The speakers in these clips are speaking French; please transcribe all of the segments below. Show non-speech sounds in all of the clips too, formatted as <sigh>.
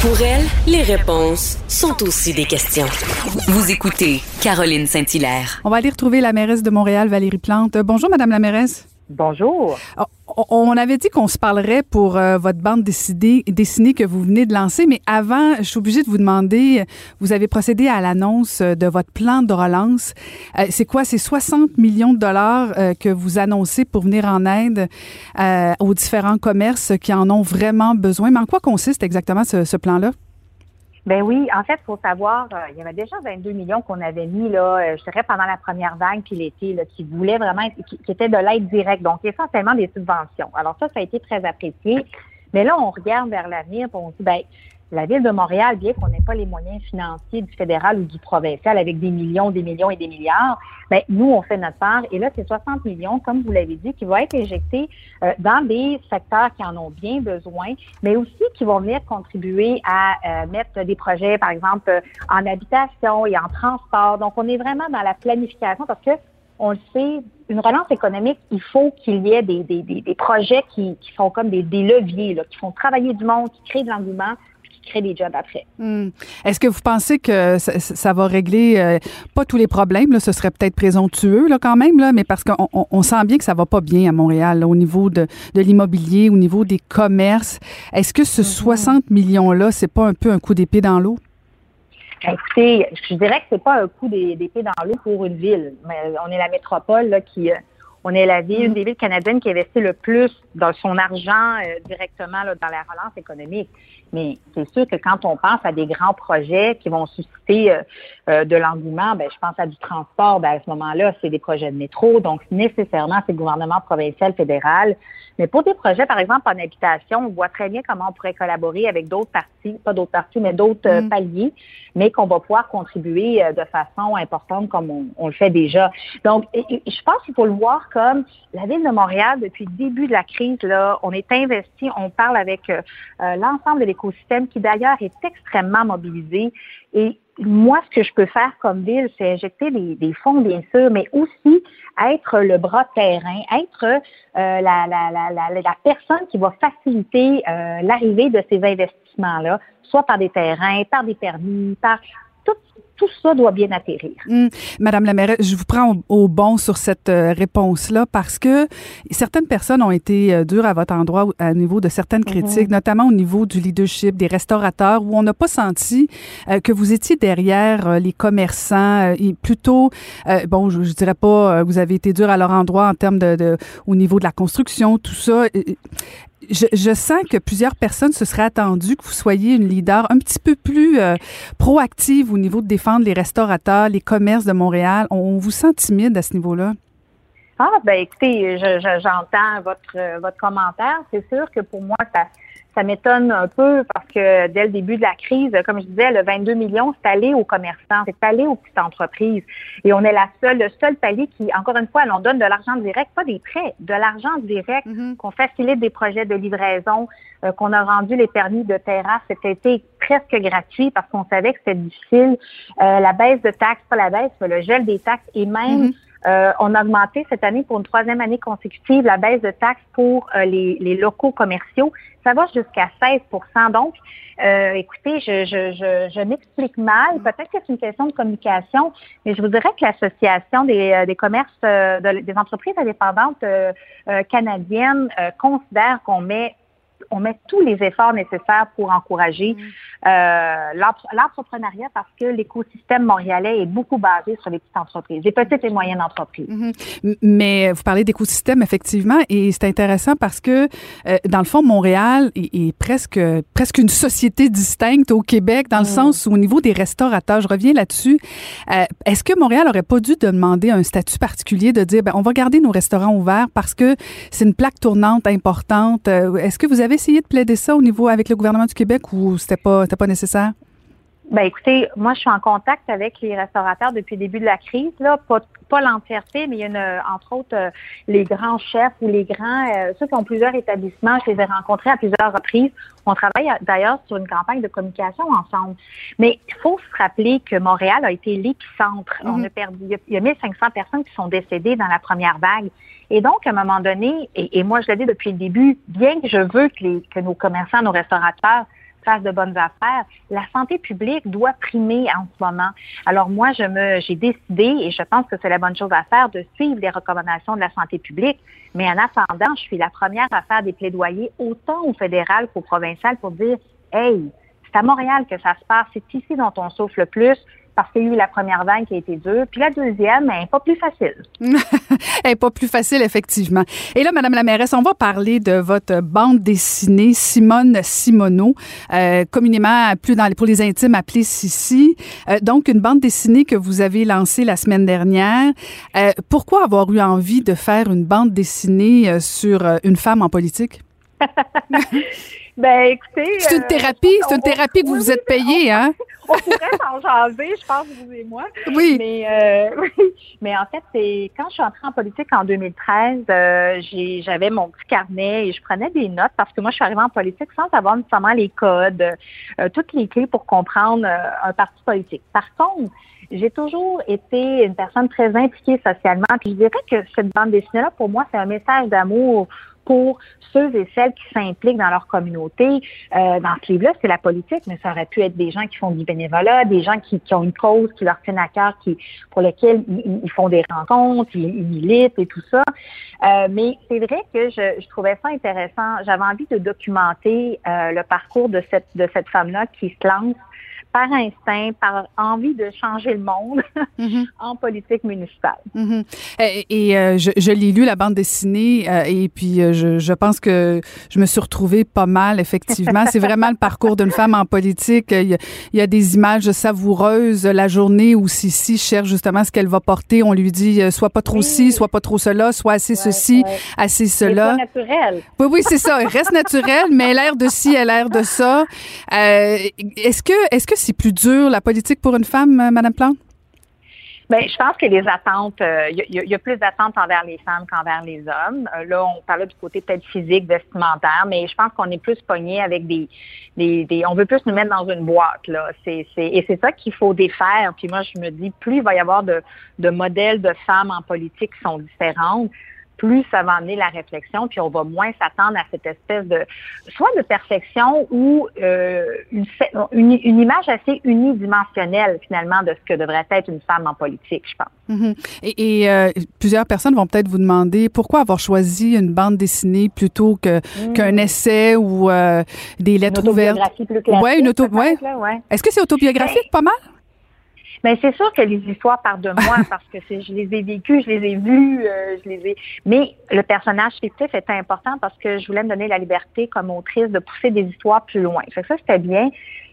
Pour elle, les réponses sont aussi des questions. Vous écoutez Caroline Saint-Hilaire. On va aller retrouver la mairesse de Montréal, Valérie Plante. Bonjour, Madame la mairesse. Bonjour. Oh, on avait dit qu'on se parlerait pour euh, votre bande dessinée, que vous venez de lancer, mais avant, je suis obligée de vous demander, vous avez procédé à l'annonce de votre plan de relance. Euh, c'est quoi? C'est 60 millions de dollars euh, que vous annoncez pour venir en aide aux différents commerces qui en ont vraiment besoin. Mais en quoi consiste exactement ce plan-là? Ben oui, en fait, il faut savoir, euh, il y avait déjà 22 millions qu'on avait mis, là, euh, je dirais, pendant la première vague puis l'été, là, qui voulaient vraiment, qui, qui était de l'aide directe, donc essentiellement des subventions. Alors ça, ça a été très apprécié. Mais là, on regarde vers l'avenir, on dit, ben, la ville de Montréal, bien qu'on n'ait pas les moyens financiers du fédéral ou du provincial avec des millions, des millions et des milliards, bien, nous, on fait notre part. Et là, c'est 60 millions, comme vous l'avez dit, qui vont être injectés euh, dans des secteurs qui en ont bien besoin, mais aussi qui vont venir contribuer à euh, mettre des projets, par exemple, euh, en habitation et en transport. Donc, on est vraiment dans la planification parce que on le sait, une relance économique, il faut qu'il y ait des, des, des, projets qui, qui sont comme des, des leviers, là, qui font travailler du monde, qui créent de l'engouement, créer des jobs après. Hmm. Est-ce que vous pensez que ça, va régler euh, pas tous les problèmes? Là, ce serait peut-être présomptueux là, quand même, là, mais parce qu'on on, sent bien que ça va pas bien à Montréal au niveau de, de l'immobilier, au niveau des commerces. Est-ce que ce 60 mm-hmm. millions-là, c'est pas un peu un coup d'épée dans l'eau? Écoutez, je dirais que c'est pas un coup d'épée dans l'eau pour une ville. Mais on est la métropole là, qui, euh, on est la ville, une mm-hmm. des villes canadiennes qui investit le plus dans son argent euh, directement là, dans la relance économique. Mais c'est sûr que quand on pense à des grands projets qui vont susciter euh, euh, de l'engouement, ben, je pense à du transport, ben, à ce moment-là, c'est des projets de métro. Donc, nécessairement, c'est le gouvernement provincial, fédéral. Mais pour des projets, par exemple, en habitation, on voit très bien comment on pourrait collaborer avec d'autres parties, pas d'autres parties, mais d'autres mm. paliers, mais qu'on va pouvoir contribuer de façon importante comme on, le fait déjà. Donc, je pense qu'il faut le voir comme la ville de Montréal, depuis le début de la crise, on est investi, on parle avec l'ensemble des écosystème qui d'ailleurs est extrêmement mobilisé. Et moi, ce que je peux faire comme ville, c'est injecter des, fonds, bien sûr, mais aussi être le bras terrain, être euh, la, personne qui va faciliter euh, l'arrivée de ces investissements-là, soit par des terrains, par des permis, par tout ça doit bien atterrir. Hum. Madame la maire, je vous prends au, bon sur cette euh, réponse-là parce que certaines personnes ont été euh, dures à votre endroit au niveau de certaines mhm. critiques, notamment au niveau du leadership des restaurateurs, où on n'a pas senti euh, que vous étiez derrière les commerçants et plutôt, bon, je, je, dirais pas, vous avez été dur à leur endroit en termes de, de, au niveau de la construction, tout ça je, sens que plusieurs personnes se seraient attendues que vous soyez une leader un petit peu plus euh, proactive au niveau de défendre les restaurateurs, les commerces de Montréal. On, vous sent timide à ce niveau-là? Ah, ben écoutez, j'entends votre, votre commentaire. C'est sûr que pour moi, ça, ça m'étonne un peu parce que dès le début de la crise, comme je disais, le 22 millions, c'est allé aux commerçants, c'est allé aux petites entreprises. Et on est la seule, le seul palier qui, encore une fois, on donne de l'argent direct, pas des prêts, de l'argent direct, mm-hmm. qu'on facilite des projets de livraison, euh, qu'on a rendu les permis de terrasse cet été presque gratuit parce qu'on savait que c'était difficile. Euh, la baisse de taxes, pas la baisse, mais le gel des taxes et même mm-hmm. Euh, on a augmenté cette année pour une troisième année consécutive la baisse de taxes pour euh, les, locaux commerciaux. Ça va jusqu'à 16% Donc, euh, écoutez, je, je, je, m'explique mal. Peut-être que c'est une question de communication, mais je vous dirais que l'Association des, des commerces, des entreprises indépendantes canadiennes considère qu'on met on met tous les efforts nécessaires pour encourager mm. euh, l'entrepreneuriat parce que l'écosystème montréalais est beaucoup basé sur les petites entreprises, les petites et moyennes entreprises. Mm-hmm. Mais vous parlez d'écosystème, effectivement, et c'est intéressant parce que, euh, dans le fond, Montréal est, presque, presque une société distincte au Québec, dans le mm. sens où, au niveau des restaurateurs, je reviens là-dessus, euh, est-ce que Montréal aurait pas dû demander un statut particulier de dire, ben, on va garder nos restaurants ouverts parce que c'est une plaque tournante importante? Est-ce que vous avez essayé de plaider ça au niveau avec le gouvernement du Québec ou c'était pas c'était pas nécessaire? Ben écoutez, moi je suis en contact avec les restaurateurs depuis le début de la crise, là, pas, pas l'entièreté, mais il y a une, entre autres euh, les grands chefs ou les grands, euh, ceux qui ont plusieurs établissements, je les ai rencontrés à plusieurs reprises. On travaille d'ailleurs sur une campagne de communication ensemble. Mais il faut se rappeler que Montréal a été l'épicentre. On mhm. a perdu, il y a 1500 personnes qui sont décédées dans la première vague. Et donc, à un moment donné, et, moi je l'ai dit depuis le début, bien que je veux que, que nos commerçants, nos restaurateurs fasse de bonnes affaires. La santé publique doit primer en ce moment. Alors moi, je me, j'ai décidé, et je pense que c'est la bonne chose à faire, de suivre les recommandations de la santé publique. Mais en attendant, je suis la première à faire des plaidoyers autant au fédéral qu'au provincial pour dire, hey, c'est à Montréal que ça se passe, c'est ici dont on souffle le plus parce qu'il y a eu la première vague qui a été dure. Puis la deuxième, elle n'est pas plus facile. <laughs> elle n'est pas plus facile, effectivement. Et là, Madame la mairesse, on va parler de votre bande dessinée Simone Simoneau, euh, communément plus dans, pour les intimes appelée Sissi. Euh, donc, une bande dessinée que vous avez lancée la semaine dernière. Euh, pourquoi avoir eu envie de faire une bande dessinée sur une femme en politique? <laughs> ben, écoutez. C'est une thérapie, c'est une thérapie que vous vous êtes payée, hein? on pourrait s'en jaser, je pense, vous et moi. Oui. Mais, euh, <laughs> mais en fait, c'est quand je suis entrée en politique en 2013, euh, j'avais mon petit carnet et je prenais des notes parce que moi, je suis arrivée en politique sans savoir nécessairement les codes, euh, toutes les clés pour comprendre un parti politique. Par contre, j'ai toujours été une personne très impliquée socialement. Puis je dirais que cette bande dessinée-là, pour moi, c'est un message d'amour pour ceux et celles qui s'impliquent dans leur communauté. Euh, dans ce livre-là, c'est la politique, mais ça aurait pu être des gens qui font du bénévolat, des gens qui, ont une cause qui leur tient à cœur, qui, pour lesquels ils, font des rencontres, ils, militent et tout ça. Euh, mais c'est vrai que je, trouvais ça intéressant. J'avais envie de documenter euh, le parcours de cette femme-là qui se lance par instinct, par envie de changer le monde <laughs> mhm. en politique municipale. Mhm. Et, euh, je, je l'ai lu, la bande dessinée, euh, et puis euh, je, je, pense que je me suis retrouvée pas mal, effectivement. C'est vraiment le parcours d'une femme en politique. Il y, a, des images savoureuses. La journée où Sissi cherche justement ce qu'elle va porter, on lui dit soit pas trop ci, soit pas trop cela, soit assez ceci, assez cela. naturel. Oui, oui, c'est ça. reste naturel, mais l'air de ci, elle l'air de ça. est-ce que, est-ce que c'est plus dur, la politique pour une femme, euh, Madame Plante? Bien, je pense que les attentes, il euh, y, a plus d'attentes envers les femmes qu'envers les hommes. Euh, là, on parlait du côté peut-être physique, vestimentaire, mais je pense qu'on est plus pogné avec des, des, on veut plus nous mettre dans une boîte là. C'est, et c'est ça qu'il faut défaire. Puis moi, je me dis, plus il va y avoir de, de modèles de femmes en politique qui sont différentes, plus ça va amener la réflexion, puis on va moins s'attendre à cette espèce de soit de perfection ou euh, une, une, image assez unidimensionnelle finalement de ce que devrait être une femme en politique, je pense. Mm-hmm. Et, euh, plusieurs personnes vont peut-être vous demander pourquoi avoir choisi une bande dessinée plutôt que mm. qu'un essai ou euh, des lettres une ouvertes. Plus ouais, une auto. Ouais. Est-ce que c'est autobiographique, ben, pas mal? Mais c'est sûr que les histoires partent de moi <laughs> parce que je les ai vécues, je les ai vues, euh, je les ai. Mais le personnage fictif était important parce que je voulais me donner la liberté comme autrice de pousser des histoires plus loin. Fait que ça c'était bien.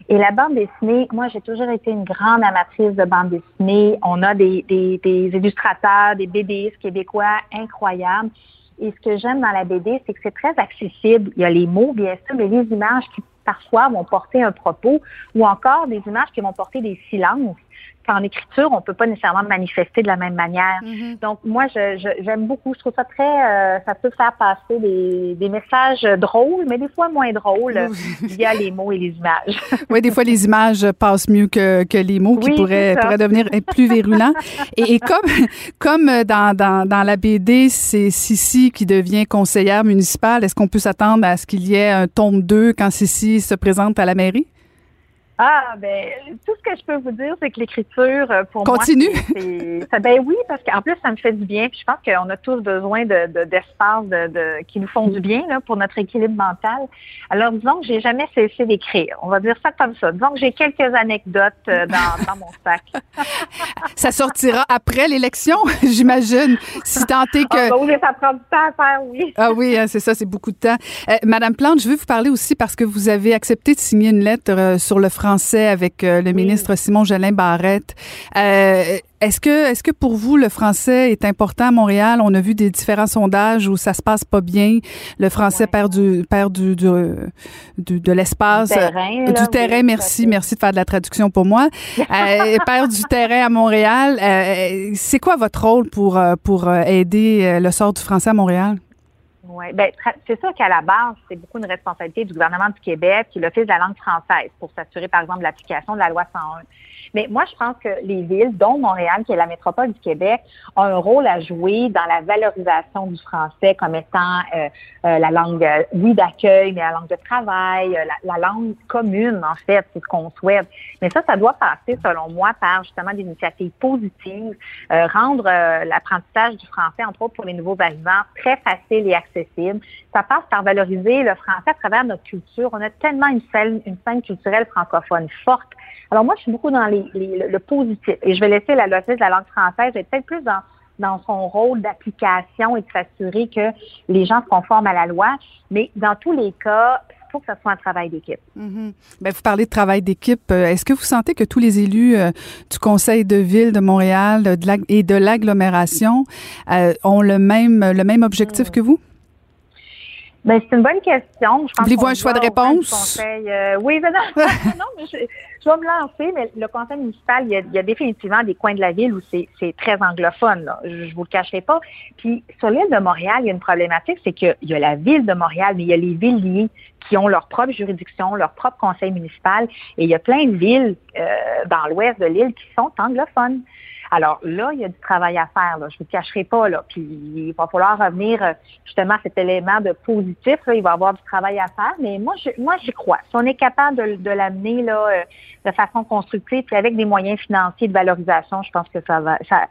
Et la bande dessinée, moi j'ai toujours été une grande amatrice de bande dessinée. On a des, des, des illustrateurs, des BDistes québécois incroyables. Et ce que j'aime dans la BD, c'est que c'est très accessible. Il y a les mots, bien sûr, mais les images qui parfois vont porter un propos ou encore des images qui vont porter des silences qu'en écriture, on peut pas nécessairement manifester de la même manière. Mm-hmm. Donc, moi, j'aime beaucoup. Je trouve ça très, euh, ça peut faire passer des, des, messages drôles, mais des fois moins drôles via les mots et les images. <laughs> oui, des fois, les images passent mieux que, que les mots qui pourraient, pourraient devenir plus virulents. <laughs> et, et, comme, comme dans, dans, dans la BD, c'est Sissi qui devient conseillère municipale, est-ce qu'on peut s'attendre à ce qu'il y ait un tome 2 quand Sissi se présente à la mairie? Ah, ben, tout ce que je peux vous dire, c'est que l'écriture, euh, pour Continue. moi, c'est, ben oui, parce qu'en plus, ça me fait du bien. Puis je pense qu'on a tous besoin de, de, d'espace de, de, qui nous font du bien là, pour notre équilibre mental. Alors, disons que j'ai jamais cessé d'écrire. On va dire ça comme ça. Disons que j'ai quelques anecdotes euh, dans, <laughs> dans mon sac. ça sortira après l'élection, <laughs> j'imagine, si tant est que... Ah, oui, ça prend du temps à faire, oui. ah oui, hein, c'est ça, c'est beaucoup de temps. Euh, Madame Plante, je veux vous parler aussi parce que vous avez accepté de signer une lettre sur le français avec euh, le ministre Simon Jolin Barrette. Euh, est-ce que, est-ce que pour vous, le français est important à Montréal? On a vu des différents sondages où ça se passe pas bien. Le français perd du, perd du, du, de l'espace. Du terrain. du terrain merci. Merci de faire de la traduction pour moi. <laughs> euh, perd du terrain à Montréal. Euh, c'est quoi votre rôle pour, pour aider le sort du français à Montréal? Oui, ben, c'est sûr qu'à la base, c'est beaucoup une responsabilité du gouvernement du Québec et l'Office de la langue française pour s'assurer, par exemple, de l'application de la loi 101. Mais moi, je pense que les villes, dont Montréal, qui est la métropole du Québec, ont un rôle à jouer dans la valorisation du français comme étant euh, euh, la langue, euh, oui, d'accueil, mais la langue de travail, la, langue commune, en fait, c'est ce qu'on souhaite. Mais ça, ça doit passer, selon moi, par justement des initiatives positives, rendre l'apprentissage du français, entre autres pour les nouveaux arrivants, très facile et accessible. Ça passe par valoriser le français à travers notre culture. On a tellement une scène, une scène culturelle francophone forte alors moi, je suis beaucoup dans les, le positif. Et je vais laisser la logique de la langue française être peut-être plus dans, dans son rôle d'application et de s'assurer que les gens se conforment à la loi. Mais dans tous les cas, il faut que ce soit un travail d'équipe. Mm vous parlez de travail d'équipe. Euh, est-ce que vous sentez que tous les élus euh, du Conseil de ville de Montréal de et de l'agglomération euh, ont le même, le même objectif mm. que vous? Ben, c'est une bonne question. Voulez-vous un choix de réponse? Euh, oui, non, <laughs> non mais je, je, vais me lancer, mais le conseil municipal, il y, a, il y a définitivement des coins de la ville où c'est très anglophone. Là. Je ne vous le cacherai pas. Puis sur l'île de Montréal, il y a une problématique, c'est qu'il y a la ville de Montréal, mais il y a les villes liées qui ont leur propre juridiction, leur propre conseil municipal. Et il y a plein de villes euh, dans l'ouest de l'île qui sont anglophones. Alors là, il y a du travail à faire. Là. Je ne vous cacherai pas. Là. Puis il va falloir revenir euh, justement à cet élément de positif. Là. Il va y avoir du travail à faire. Mais moi, je, moi, j'y crois. Si on est capable de, de l'amener là euh, de façon constructive, puis avec des moyens financiers de valorisation, je pense que ça va. Ça,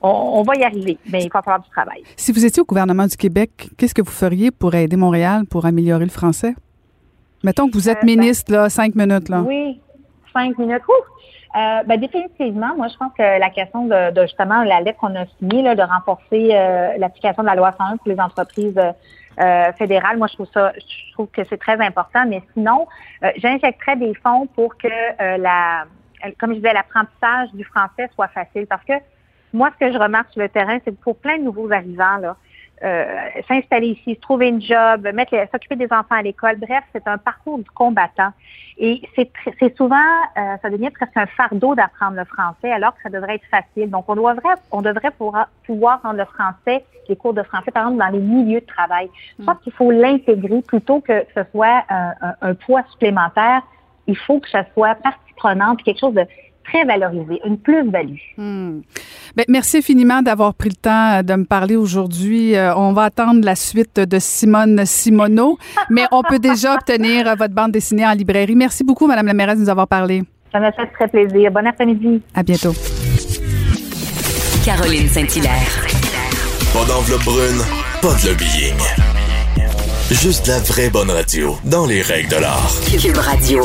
on, va y arriver, mais il va falloir du travail. Si vous étiez au gouvernement du Québec, qu'est-ce que vous feriez pour aider Montréal pour améliorer le français? Mettons que vous êtes euh, ben, ministre, là, cinq minutes, là. Oui, cinq minutes. Ouh! Euh, ben, définitivement, moi, je pense que la question de, de justement la lettre qu'on a signée, là, de renforcer euh, l'application de la loi 101 pour les entreprises euh, fédérales, moi, je trouve ça, je trouve que c'est très important. Mais sinon, j'injecterais des fonds pour que la, comme je disais, l'apprentissage du français soit facile. Parce que moi, ce que je remarque sur le terrain, c'est pour plein de nouveaux arrivants, là, euh, s'installer ici, se trouver une job, mettre s'occuper des enfants à l'école. Bref, c'est un parcours du combattant. Et c'est souvent, euh, ça devient presque un fardeau d'apprendre le français, alors que ça devrait être facile. Donc, on devrait, on devrait pouvoir, pouvoir rendre le français, les cours de français, par exemple, dans les milieux de travail. Je pense qu'il faut l'intégrer plutôt que ce soit un, un, poids supplémentaire. Il faut que ça soit partie prenante, quelque chose de très valorisé, une plus-value. Hmm. Ben, merci infiniment d'avoir pris le temps de me parler aujourd'hui. Euh, on va attendre la suite de Simone Simoneau, mais on peut déjà obtenir votre bande dessinée en librairie. Merci beaucoup, Madame la mairesse, de nous avoir parlé. Ça m'a fait très plaisir. Bon après-midi. À bientôt. Caroline Saint-Hilaire. Pas d'enveloppe brune, pas de lobbying. Juste la vraie bonne radio, dans les règles de l'art. Cube Radio.